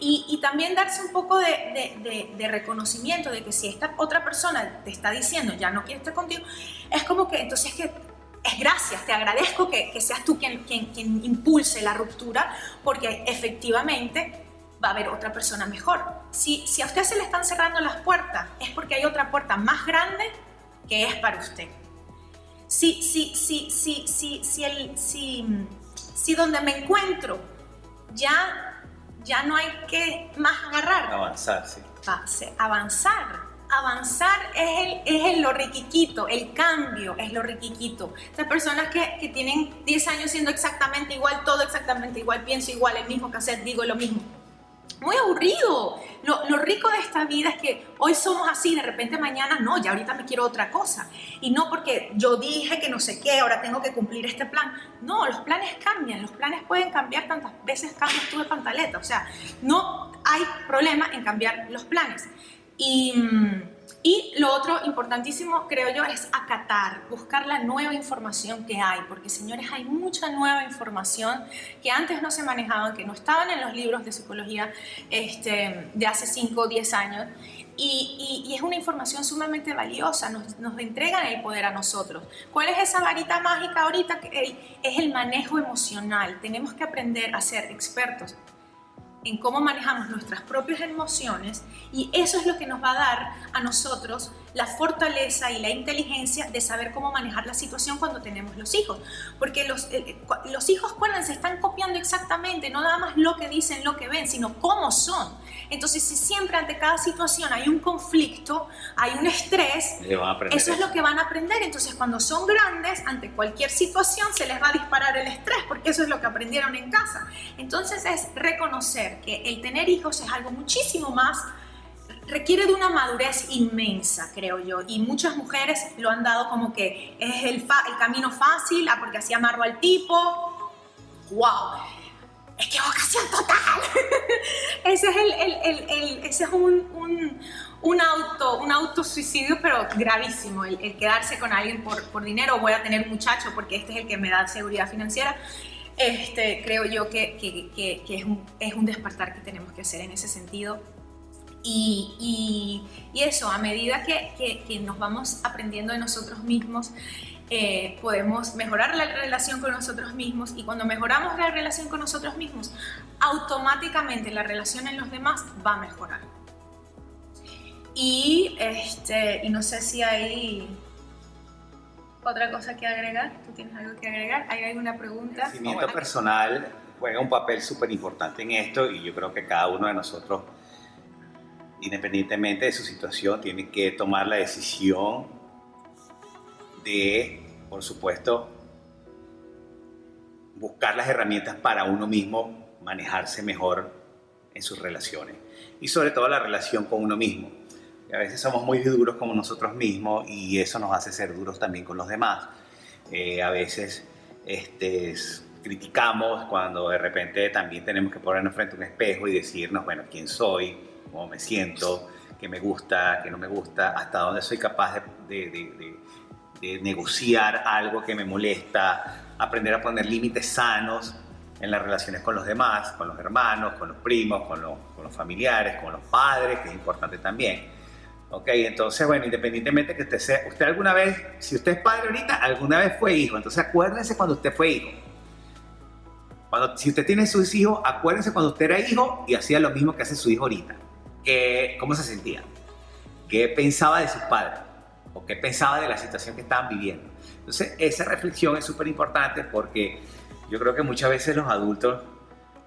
Y, también darse un poco de, de, reconocimiento de que si esta otra persona te está diciendo ya no quiere estar contigo, es como que entonces que es gracias, te agradezco que, que seas tú quien, quien, quien, impulse la ruptura, porque efectivamente va a haber otra persona mejor. Si, si a usted se le están cerrando las puertas, es porque hay otra puerta más grande que es para usted. Si, si, si, si, si, si, el, si, si donde me encuentro ya, ya no hay que más agarrar. Avanzar, sí. Avanzar avanzar es, el, es lo riquiquito, el cambio es lo riquiquito. Esas personas que, que, tienen 10 años siendo exactamente igual, todo exactamente igual, pienso igual, el mismo cassette, digo lo mismo. Muy aburrido. Lo, lo, rico de esta vida es que hoy somos así, de repente mañana no, ya ahorita me quiero otra cosa. Y no porque yo dije que no sé qué, ahora tengo que cumplir este plan. No, los planes cambian, los planes pueden cambiar tantas veces cambias tú de pantaleta. O sea, no hay problema en cambiar los planes. Y, y, lo otro importantísimo, creo yo, es acatar, buscar la nueva información que hay, porque señores, hay mucha nueva información que antes no se manejaban, que no estaban en los libros de psicología este, de hace 5 o 10 años. Y, y, es una información sumamente valiosa, nos, nos, entregan el poder a nosotros. ¿Cuál es esa varita mágica ahorita? Es el manejo emocional. Tenemos que aprender a ser expertos en cómo manejamos nuestras propias emociones y eso es lo que nos va a dar a nosotros la fortaleza y la inteligencia de saber cómo manejar la situación cuando tenemos los hijos. Porque los, eh, los hijos, se están copiando exactamente, no nada más lo que dicen, lo que ven, sino cómo son. Entonces, si siempre ante cada situación hay un conflicto, hay un estrés, eso es lo que van a aprender. Entonces, cuando son grandes, ante cualquier situación se les va a disparar el estrés, porque eso es lo que aprendieron en casa. Entonces, es reconocer que el tener hijos es algo muchísimo más requiere de una madurez inmensa, creo yo, y muchas mujeres lo han dado como que es el, el camino fácil, ah, porque así amarro al tipo, wow, equivocación total. [laughs] ese es, el, el, ese es un, un, un, auto, un autosuicidio, pero gravísimo, el, quedarse con alguien por, por dinero, voy a tener muchacho porque este es el que me da seguridad financiera. Este, creo yo que, que, que, es, un, es un despertar que tenemos que hacer en ese sentido y, y, y, eso, a medida que, que, nos vamos aprendiendo de nosotros mismos, eh, podemos mejorar la relación con nosotros mismos y cuando mejoramos la relación con nosotros mismos, automáticamente la relación en los demás va a mejorar. Y, este, y no sé si hay otra cosa que agregar. ¿Tú tienes algo que agregar? ¿Hay alguna pregunta? El crecimiento personal juega un papel súper importante en esto y yo creo que cada uno de nosotros, independientemente de su situación, tiene que tomar la decisión de, por supuesto, buscar las herramientas para uno mismo manejarse mejor en sus relaciones y sobre todo la relación con uno mismo. a veces somos muy duros con nosotros mismos y eso nos hace ser duros también con los demás. Eh, a veces este, criticamos cuando de repente también tenemos que ponernos frente a un espejo y decirnos, bueno, quién soy, cómo me siento, qué me gusta, qué no me gusta, hasta dónde soy capaz de, de negociar algo que me molesta, aprender a poner límites sanos en las relaciones con los demás, con los hermanos, con los primos, con los, con los familiares, con los padres, que es importante también. Ok, entonces, bueno, independientemente que usted sea, usted alguna vez, si usted es padre ahorita, alguna vez fue hijo, entonces acuérdense cuando usted fue hijo. Cuando, si usted tiene sus hijos, acuérdense cuando usted era hijo y hacía lo mismo que hace su hijo ahorita. Que, ¿Cómo se sentía? ¿Qué pensaba de sus padres? o qué pensaba de la situación que estaban viviendo. Entonces, esa reflexión es súper importante porque yo creo que muchas veces los adultos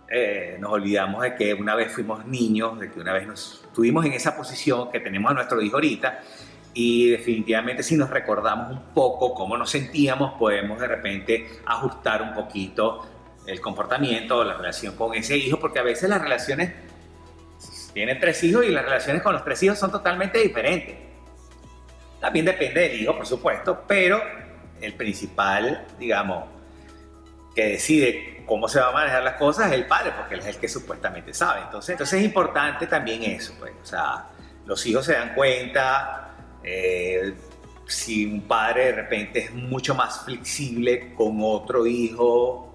eh, nos olvidamos de que una vez fuimos niños, de que una vez nos estuvimos en esa posición que tenemos a nuestro hijo ahorita y definitivamente si nos recordamos un poco cómo nos sentíamos, podemos de repente ajustar un poquito el comportamiento, la relación con ese hijo, porque a veces las relaciones, tienen tres hijos y las relaciones con los tres hijos son totalmente diferentes. También depende del hijo, por supuesto, pero el principal, digamos, que decide cómo se va a manejar las cosas es el padre, porque él es el que supuestamente sabe. Entonces, entonces es importante también eso, pues, o sea, los hijos se dan cuenta, eh, si un padre de repente es mucho más flexible con otro hijo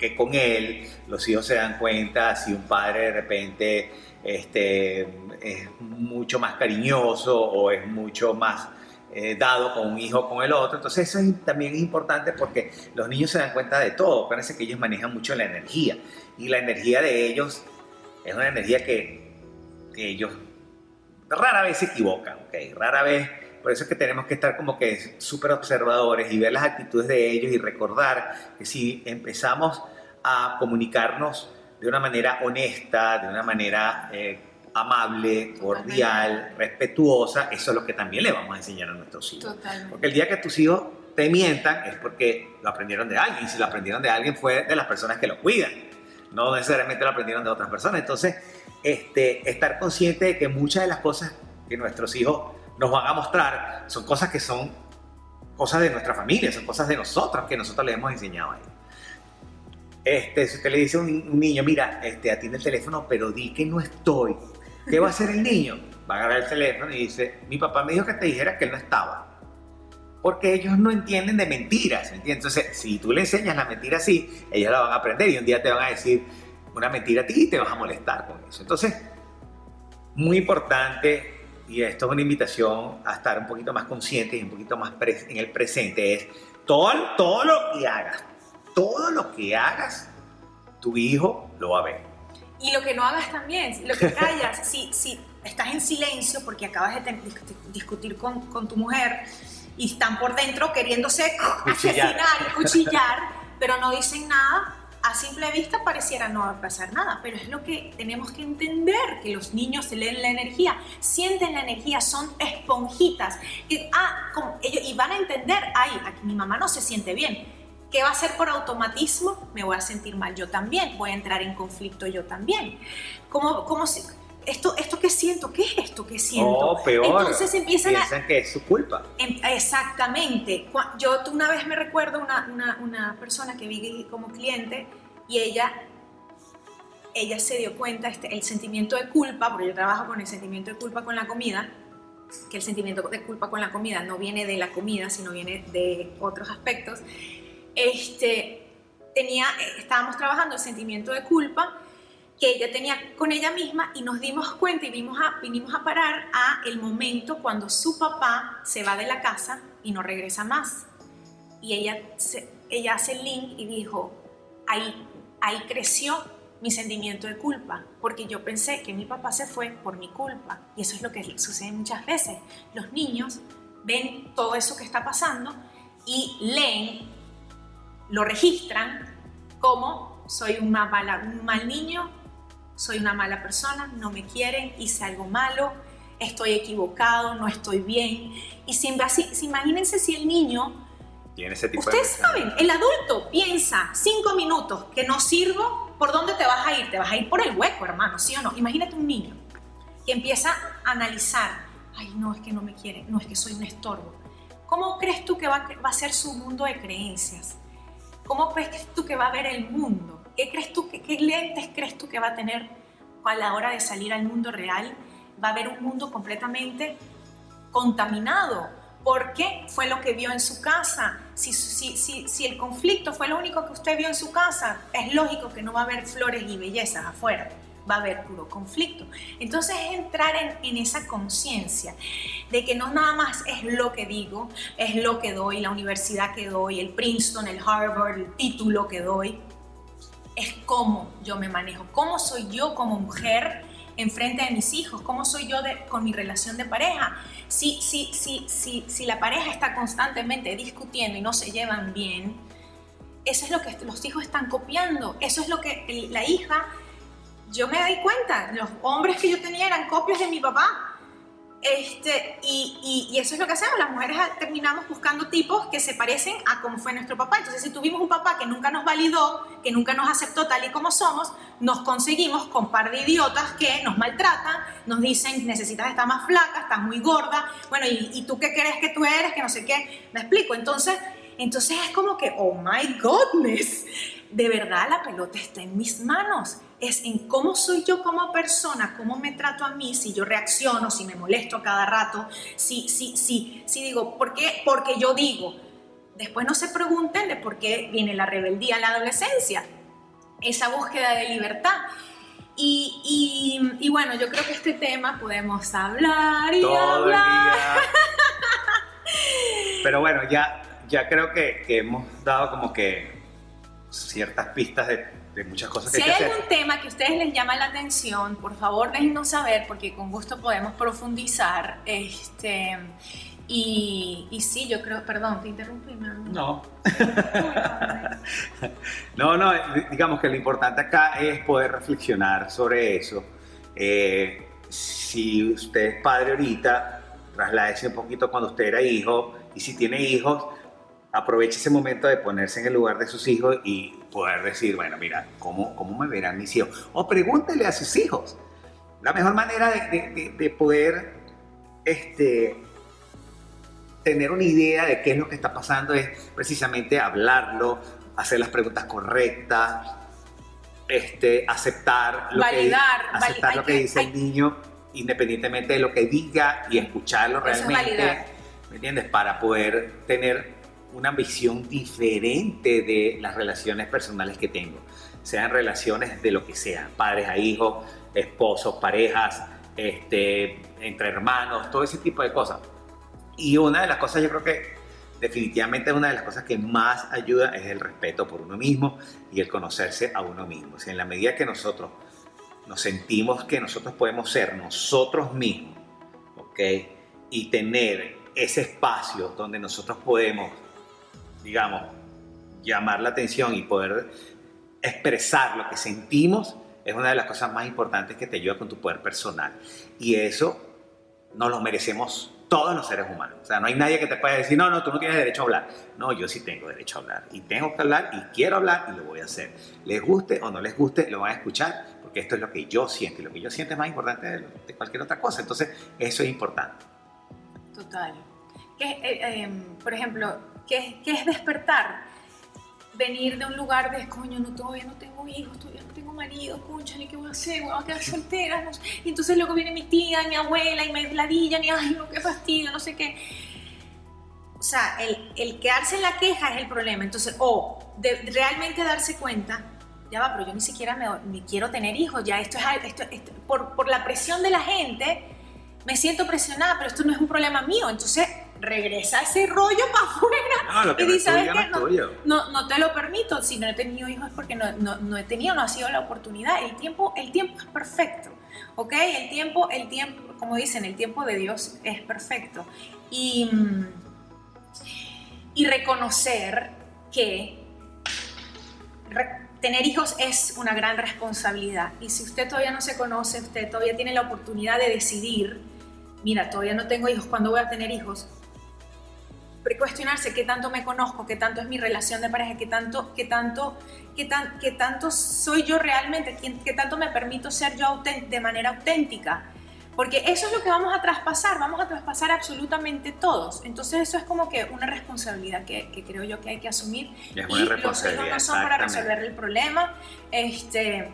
que con él, los hijos se dan cuenta si un padre de repente este, es mucho más cariñoso o es mucho más eh, dado con un hijo con el otro. Entonces eso también es importante porque los niños se dan cuenta de todo. Parece que ellos manejan mucho la energía y la energía de ellos es una energía que, ellos rara vez se equivocan, ¿ok? Rara vez por eso es que tenemos que estar como que súper observadores y ver las actitudes de ellos y recordar que si empezamos a comunicarnos de una manera honesta, de una manera eh, amable, cordial, respetuosa, eso es lo que también le vamos a enseñar a nuestros hijos. Porque el día que tus hijos te mientan es porque lo aprendieron de alguien. Y si lo aprendieron de alguien fue de las personas que lo cuidan. No necesariamente lo aprendieron de otras personas. Entonces, este, estar consciente de que muchas de las cosas que nuestros hijos nos van a mostrar son cosas que son cosas de nuestra familia, son cosas de nosotros que nosotros le hemos enseñado a ellos. Este, si usted le dice a un, niño, mira, este, atiende el teléfono, pero di que no estoy, ¿qué va a hacer el niño? Va a agarrar el teléfono y dice, mi papá me dijo que te dijera que él no estaba. Porque ellos no entienden de mentiras, Entonces, si tú le enseñas la mentira así, ellos la van a aprender y un día te van a decir una mentira a ti y te vas a molestar con eso. Entonces, muy importante y esto es una invitación a estar un poquito más consciente y un poquito más en el presente, es todo, todo lo que hagas, todo lo que hagas, tu hijo lo va a ver. Y lo que no hagas también, lo que callas, [laughs] si, si estás en silencio porque acabas de discutir con, con tu mujer y están por dentro queriéndose [laughs] asesinar y cuchillar, [laughs] pero no dicen nada, a simple vista pareciera no pasar nada, pero es lo que tenemos que entender, que los niños se leen la energía, sienten la energía, son esponjitas, y, ah, ellos, y van a entender, ay, aquí mi mamá no se siente bien, ¿qué va a hacer por automatismo? Me voy a sentir mal yo también, voy a entrar en conflicto yo también. ¿Cómo, cómo esto, esto que siento, ¿qué es esto que siento? Oh, peor. Entonces empiezan Piensan que es su culpa. Em, exactamente. Yo una vez me recuerdo una, una, una, persona que vi como cliente y ella, ella se dio cuenta, este, el sentimiento de culpa, porque yo trabajo con el sentimiento de culpa con la comida, que el sentimiento de culpa con la comida no viene de la comida, sino viene de otros aspectos. Este, tenía, estábamos trabajando el sentimiento de culpa que ella tenía con ella misma y nos dimos cuenta y vimos a, vinimos a parar a el momento cuando su papá se va de la casa y no regresa más. Y ella, ella hace el link y dijo, ahí, ahí creció mi sentimiento de culpa, porque yo pensé que mi papá se fue por mi culpa. Y eso es lo que sucede muchas veces. Los niños ven todo eso que está pasando y leen, lo registran como soy un mal niño, soy una mala persona, no me quieren, hice algo malo, estoy equivocado, no estoy bien. Y si, si, imagínense si el niño... Tiene ese tipo Ustedes saben, el adulto piensa cinco minutos que no sirvo, ¿por dónde te vas a ir? Te vas a ir por el hueco, hermano, ¿sí o no? Imagínate un niño que empieza a analizar, ay, no, es que no me quiere, no, es que soy un estorbo. ¿Cómo crees tú que va, va a ser su mundo de creencias? ¿Cómo crees tú que va a ver el mundo? ¿Qué crees tú, qué, lentes crees tú que va a tener a la hora de salir al mundo real? Va a ver un mundo completamente contaminado. porque fue lo que vio en su casa. Si, si, si, si, el conflicto fue lo único que usted vio en su casa, es lógico que no va a haber flores y bellezas afuera, va a haber puro conflicto. Entonces es entrar en, en esa conciencia de que no nada más es lo que digo, es lo que doy, la universidad que doy, el Princeton, el Harvard, el título que doy, es cómo yo me manejo, cómo soy yo como mujer enfrente de mis hijos, cómo soy yo con mi relación de pareja. Si, si, si, si, si la pareja está constantemente discutiendo y no se llevan bien, eso es lo que los hijos están copiando, eso es lo que la hija, yo me di cuenta, los hombres que yo tenía eran copias de mi papá. Este, y, y, eso es lo que hacemos, las mujeres terminamos buscando tipos que se parecen a cómo fue nuestro papá. Entonces, si tuvimos un papá que nunca nos validó, que nunca nos aceptó tal y como somos, nos conseguimos con par de idiotas que nos maltratan, nos dicen, necesitas estar más flaca, estás muy gorda, bueno, ¿y, y tú qué crees que tú eres? Que no sé qué. Me explico. Entonces, entonces es como que, oh my goodness, de verdad la pelota está en mis manos. Es en cómo soy yo como persona, cómo me trato a mí, si yo reacciono, si me molesto a cada rato, si, si, si, si digo, ¿por qué? Porque yo digo. Después no se pregunten de por qué viene la rebeldía en la adolescencia, esa búsqueda de libertad. Y, y, bueno, yo creo que este tema podemos hablar y hablar. [laughs] Pero bueno, ya, ya creo que, que hemos dado como que ciertas pistas de, de muchas cosas que Si hay, algún tema que a ustedes les llama la atención, por favor déjenos saber porque con gusto podemos profundizar. Este, y, y sí, yo creo, perdón, te interrumpí. No. [laughs] no, no, digamos que lo importante acá es poder reflexionar sobre eso. Eh, si usted es padre ahorita, trasládese un poquito cuando usted era hijo y si tiene hijos, aproveche ese momento de ponerse en el lugar de sus hijos y poder decir, bueno, mira, ¿cómo, cómo me verán mis hijos? O pregúntele a sus hijos. La mejor manera de, de, poder este, tener una idea de qué es lo que está pasando es precisamente hablarlo, hacer las preguntas correctas, este, aceptar lo que, aceptar lo que dice el niño independientemente de lo que diga y escucharlo realmente. ¿Me entiendes? Para poder tener una visión diferente de las relaciones personales que tengo, sean relaciones de lo que sea, padres a hijos, esposos, parejas, este, entre hermanos, todo ese tipo de cosas. Y una de las cosas yo creo que definitivamente una de las cosas que más ayuda es el respeto por uno mismo y el conocerse a uno mismo. O en la medida que nosotros nos sentimos que nosotros podemos ser nosotros mismos, ¿ok? Y tener ese espacio donde nosotros podemos digamos, llamar la atención y poder expresar lo que sentimos es una de las cosas más importantes que te ayuda con tu poder personal. Y eso nos lo merecemos todos los seres humanos. O sea, no hay nadie que te pueda decir, no, no, tú no tienes derecho a hablar. No, yo sí tengo derecho a hablar. Y tengo que hablar y quiero hablar y lo voy a hacer. Les guste o no les guste, lo van a escuchar porque esto es lo que yo siento. Y lo que yo siento es más importante de, cualquier otra cosa. Entonces, eso es importante. Total. Que, eh, em, por ejemplo, ¿Qué, es despertar? Venir de un lugar de, coño, no, todavía no tengo hijos, todavía no tengo marido, ni ¿qué voy a hacer? Voy a quedar soltera. Y entonces luego viene mi tía, mi abuela, y me ladillan, y ay, no, qué fastidio, no sé qué. O sea, el, el quedarse en la queja es el problema. Entonces, o de realmente darse cuenta, ya va, pero yo ni siquiera me, quiero tener hijos, ya esto es, esto, esto, por, por la presión de la gente, me siento presionada, pero esto no es un problema mío. Entonces, regresa ese rollo para afuera y dice, ¿sabes qué? No, no, te lo permito, si no he tenido hijos es porque no, no, he tenido, no ha sido la oportunidad. El tiempo, el tiempo es perfecto, ¿ok? El tiempo, el tiempo, como dicen, el tiempo de Dios es perfecto. Y, y reconocer que tener hijos es una gran responsabilidad. Y si usted todavía no se conoce, usted todavía tiene la oportunidad de decidir, mira, todavía no tengo hijos, ¿cuándo voy a tener hijos? Cuestionarse qué tanto me conozco, qué tanto es mi relación de pareja, qué tanto, qué tanto, qué tan, qué tanto soy yo realmente, qué, tanto me permito ser yo de manera auténtica. Porque eso es lo que vamos a traspasar, vamos a traspasar absolutamente todos. Entonces eso es como que una responsabilidad que, creo yo que hay que asumir. Y, los hijos no son para resolver el problema. Este,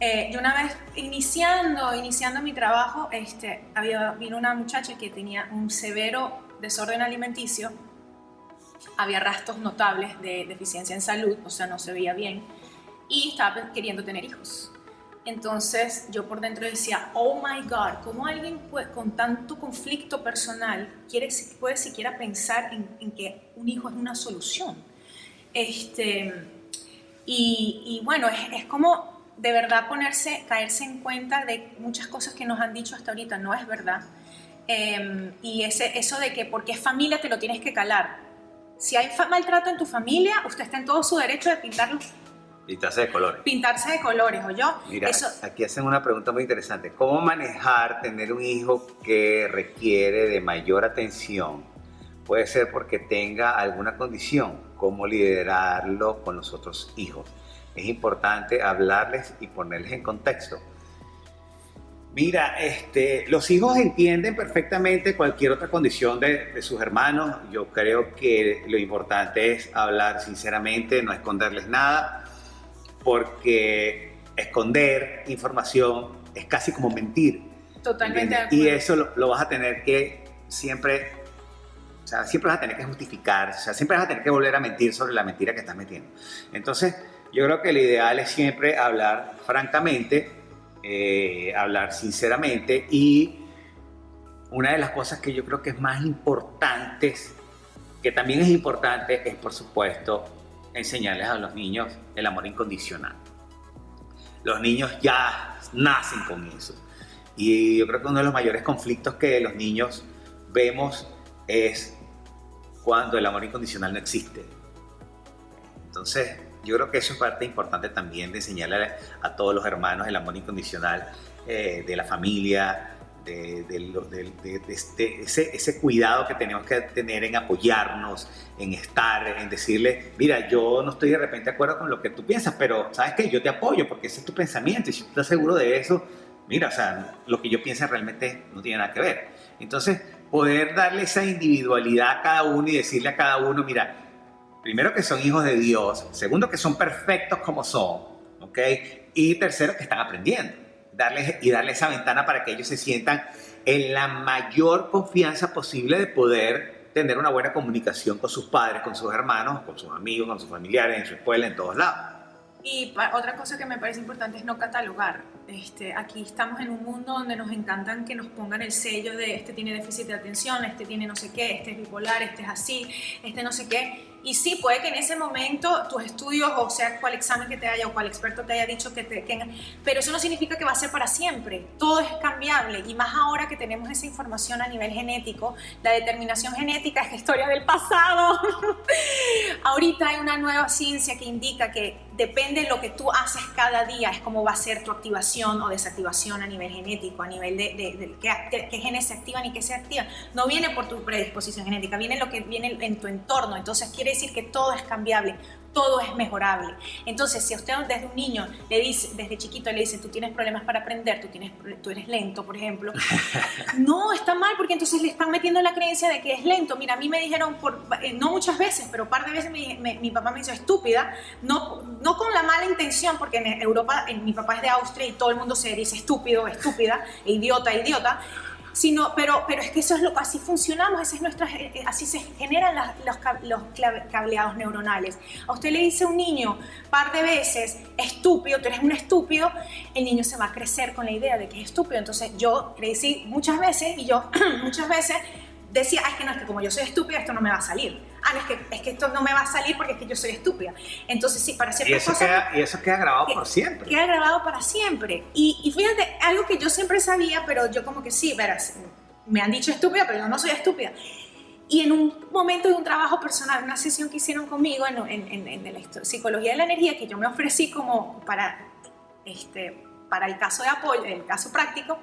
eh, yo una vez iniciando, iniciando mi trabajo, este, había, vino una muchacha que tenía un severo desorden alimenticio había rastros notables de deficiencia en salud, o sea, no se veía bien, y estaba queriendo tener hijos. Entonces yo por dentro decía, oh my God, ¿cómo alguien con tanto conflicto personal quiere, puede siquiera pensar en, que un hijo es una solución? Este, y, bueno, es, como de verdad ponerse, caerse en cuenta de muchas cosas que nos han dicho hasta ahorita, no es verdad. Em, y ese, eso de que porque es familia te lo tienes que calar. Si hay maltrato en tu familia, usted está en todo su derecho de pintarlo Pintarse de colores. Pintarse de colores, ¿o yo? Mira, aquí hacen una pregunta muy interesante. ¿Cómo manejar tener un hijo que requiere de mayor atención? Puede ser porque tenga alguna condición. ¿Cómo liderarlo con los otros hijos? Es importante hablarles y ponerles en contexto. Mira, este, los hijos entienden perfectamente cualquier otra condición de, sus hermanos. Yo creo que lo importante es hablar sinceramente, no esconderles nada, porque esconder información es casi como mentir. Totalmente. Y eso lo, vas a tener que siempre, o sea, siempre vas a tener que justificar, o sea, siempre vas a tener que volver a mentir sobre la mentira que estás metiendo. Entonces, yo creo que lo ideal es siempre hablar francamente eh, hablar sinceramente y una de las cosas que yo creo que es más importantes, que también es importante, es por supuesto enseñarles a los niños el amor incondicional. Los niños ya nacen con eso. Y yo creo que uno de los mayores conflictos que los niños vemos es cuando el amor incondicional no existe. Entonces, yo creo que eso es parte importante también de enseñarle a, todos los hermanos el amor incondicional eh, de la familia, de, este, ese, ese, cuidado que tenemos que tener en apoyarnos, en estar, en decirle, mira, yo no estoy de repente de acuerdo con lo que tú piensas, pero sabes que yo te apoyo porque ese es tu pensamiento y si tú estás seguro de eso, mira, o sea, lo que yo pienso realmente no tiene nada que ver. Entonces, poder darle esa individualidad a cada uno y decirle a cada uno, mira, primero que son hijos de Dios, segundo que son perfectos como son, ¿ok? Y tercero que están aprendiendo, darles, y darles esa ventana para que ellos se sientan en la mayor confianza posible de poder tener una buena comunicación con sus padres, con sus hermanos, con sus amigos, con sus familiares, en su escuela, en todos lados. Y otra cosa que me parece importante es no catalogar. Este, aquí estamos en un mundo donde nos encantan que nos pongan el sello de este tiene déficit de atención, este tiene no sé qué, este es bipolar, este es así, este no sé qué. Y sí, puede que en ese momento tus estudios, o sea, cuál examen que te haya o cuál experto te haya dicho que te... Que, pero eso no significa que va a ser para siempre. Todo es cambiable. Y más ahora que tenemos esa información a nivel genético, la determinación genética es historia del pasado. [laughs] Ahorita hay una nueva ciencia que indica que depende de lo que tú haces cada día, es cómo va a ser tu activación o desactivación a nivel genético, a nivel de, de, qué, qué genes se activan y qué se activan. No viene por tu predisposición genética, viene lo que viene en tu entorno. Entonces quiere decir que todo es cambiable, todo es mejorable. Entonces, si a usted desde un niño le dice, desde chiquito le dice, tú tienes problemas para aprender, tú, tienes, tú eres lento, por ejemplo, [laughs] no, está mal porque entonces le están metiendo la creencia de que es lento. Mira, a mí me dijeron, por, eh, no muchas veces, pero un par de veces mi papá me hizo estúpida, no, no con la mala intención, porque en Europa, en, mi papá es de Austria y todo el mundo se dice estúpido, estúpida, e idiota, idiota sino, pero, pero es que eso es lo así funcionamos, es nuestra, eh, eh, así se generan los, los cableados neuronales. A usted le dice un niño par de veces, estúpido, tú eres un estúpido, el niño se va a crecer con la idea de que es estúpido. Entonces yo decía muchas veces, y yo [clears throat] muchas veces decía, es que no, es que como yo soy estúpida, esto no me va a salir. Ah, es que, es que esto no me va a salir porque es que yo soy estúpida. Entonces, sí, para ciertas y eso Queda, y eso queda grabado por siempre. Queda grabado para siempre. Y, y, fíjate, algo que yo siempre sabía, pero yo como que sí, verás, me han dicho estúpida, pero yo no soy estúpida. Y en un momento de un trabajo personal, una sesión que hicieron conmigo en, en, en, la psicología de la energía, que yo me ofrecí como para, este, para el caso de apoyo, el caso práctico,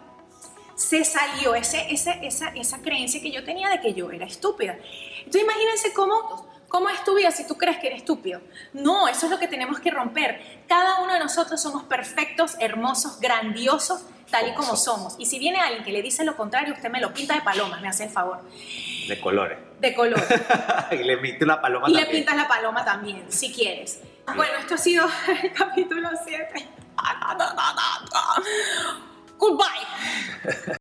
se salió ese, ese, esa, esa creencia que yo tenía de que yo era estúpida. Entonces imagínense cómo, cómo es tu vida si tú crees que eres estúpido. No, eso es lo que tenemos que romper. Cada uno de nosotros somos perfectos, hermosos, grandiosos, tal y como somos. Y si viene alguien que le dice lo contrario, usted me lo pinta de palomas, me hace el favor. De colores. De colores. [laughs] y le pinta la paloma y también. Y le pintas la paloma también, si quieres. Bueno, esto ha sido [laughs] el capítulo 7. [laughs] Goodbye. [laughs]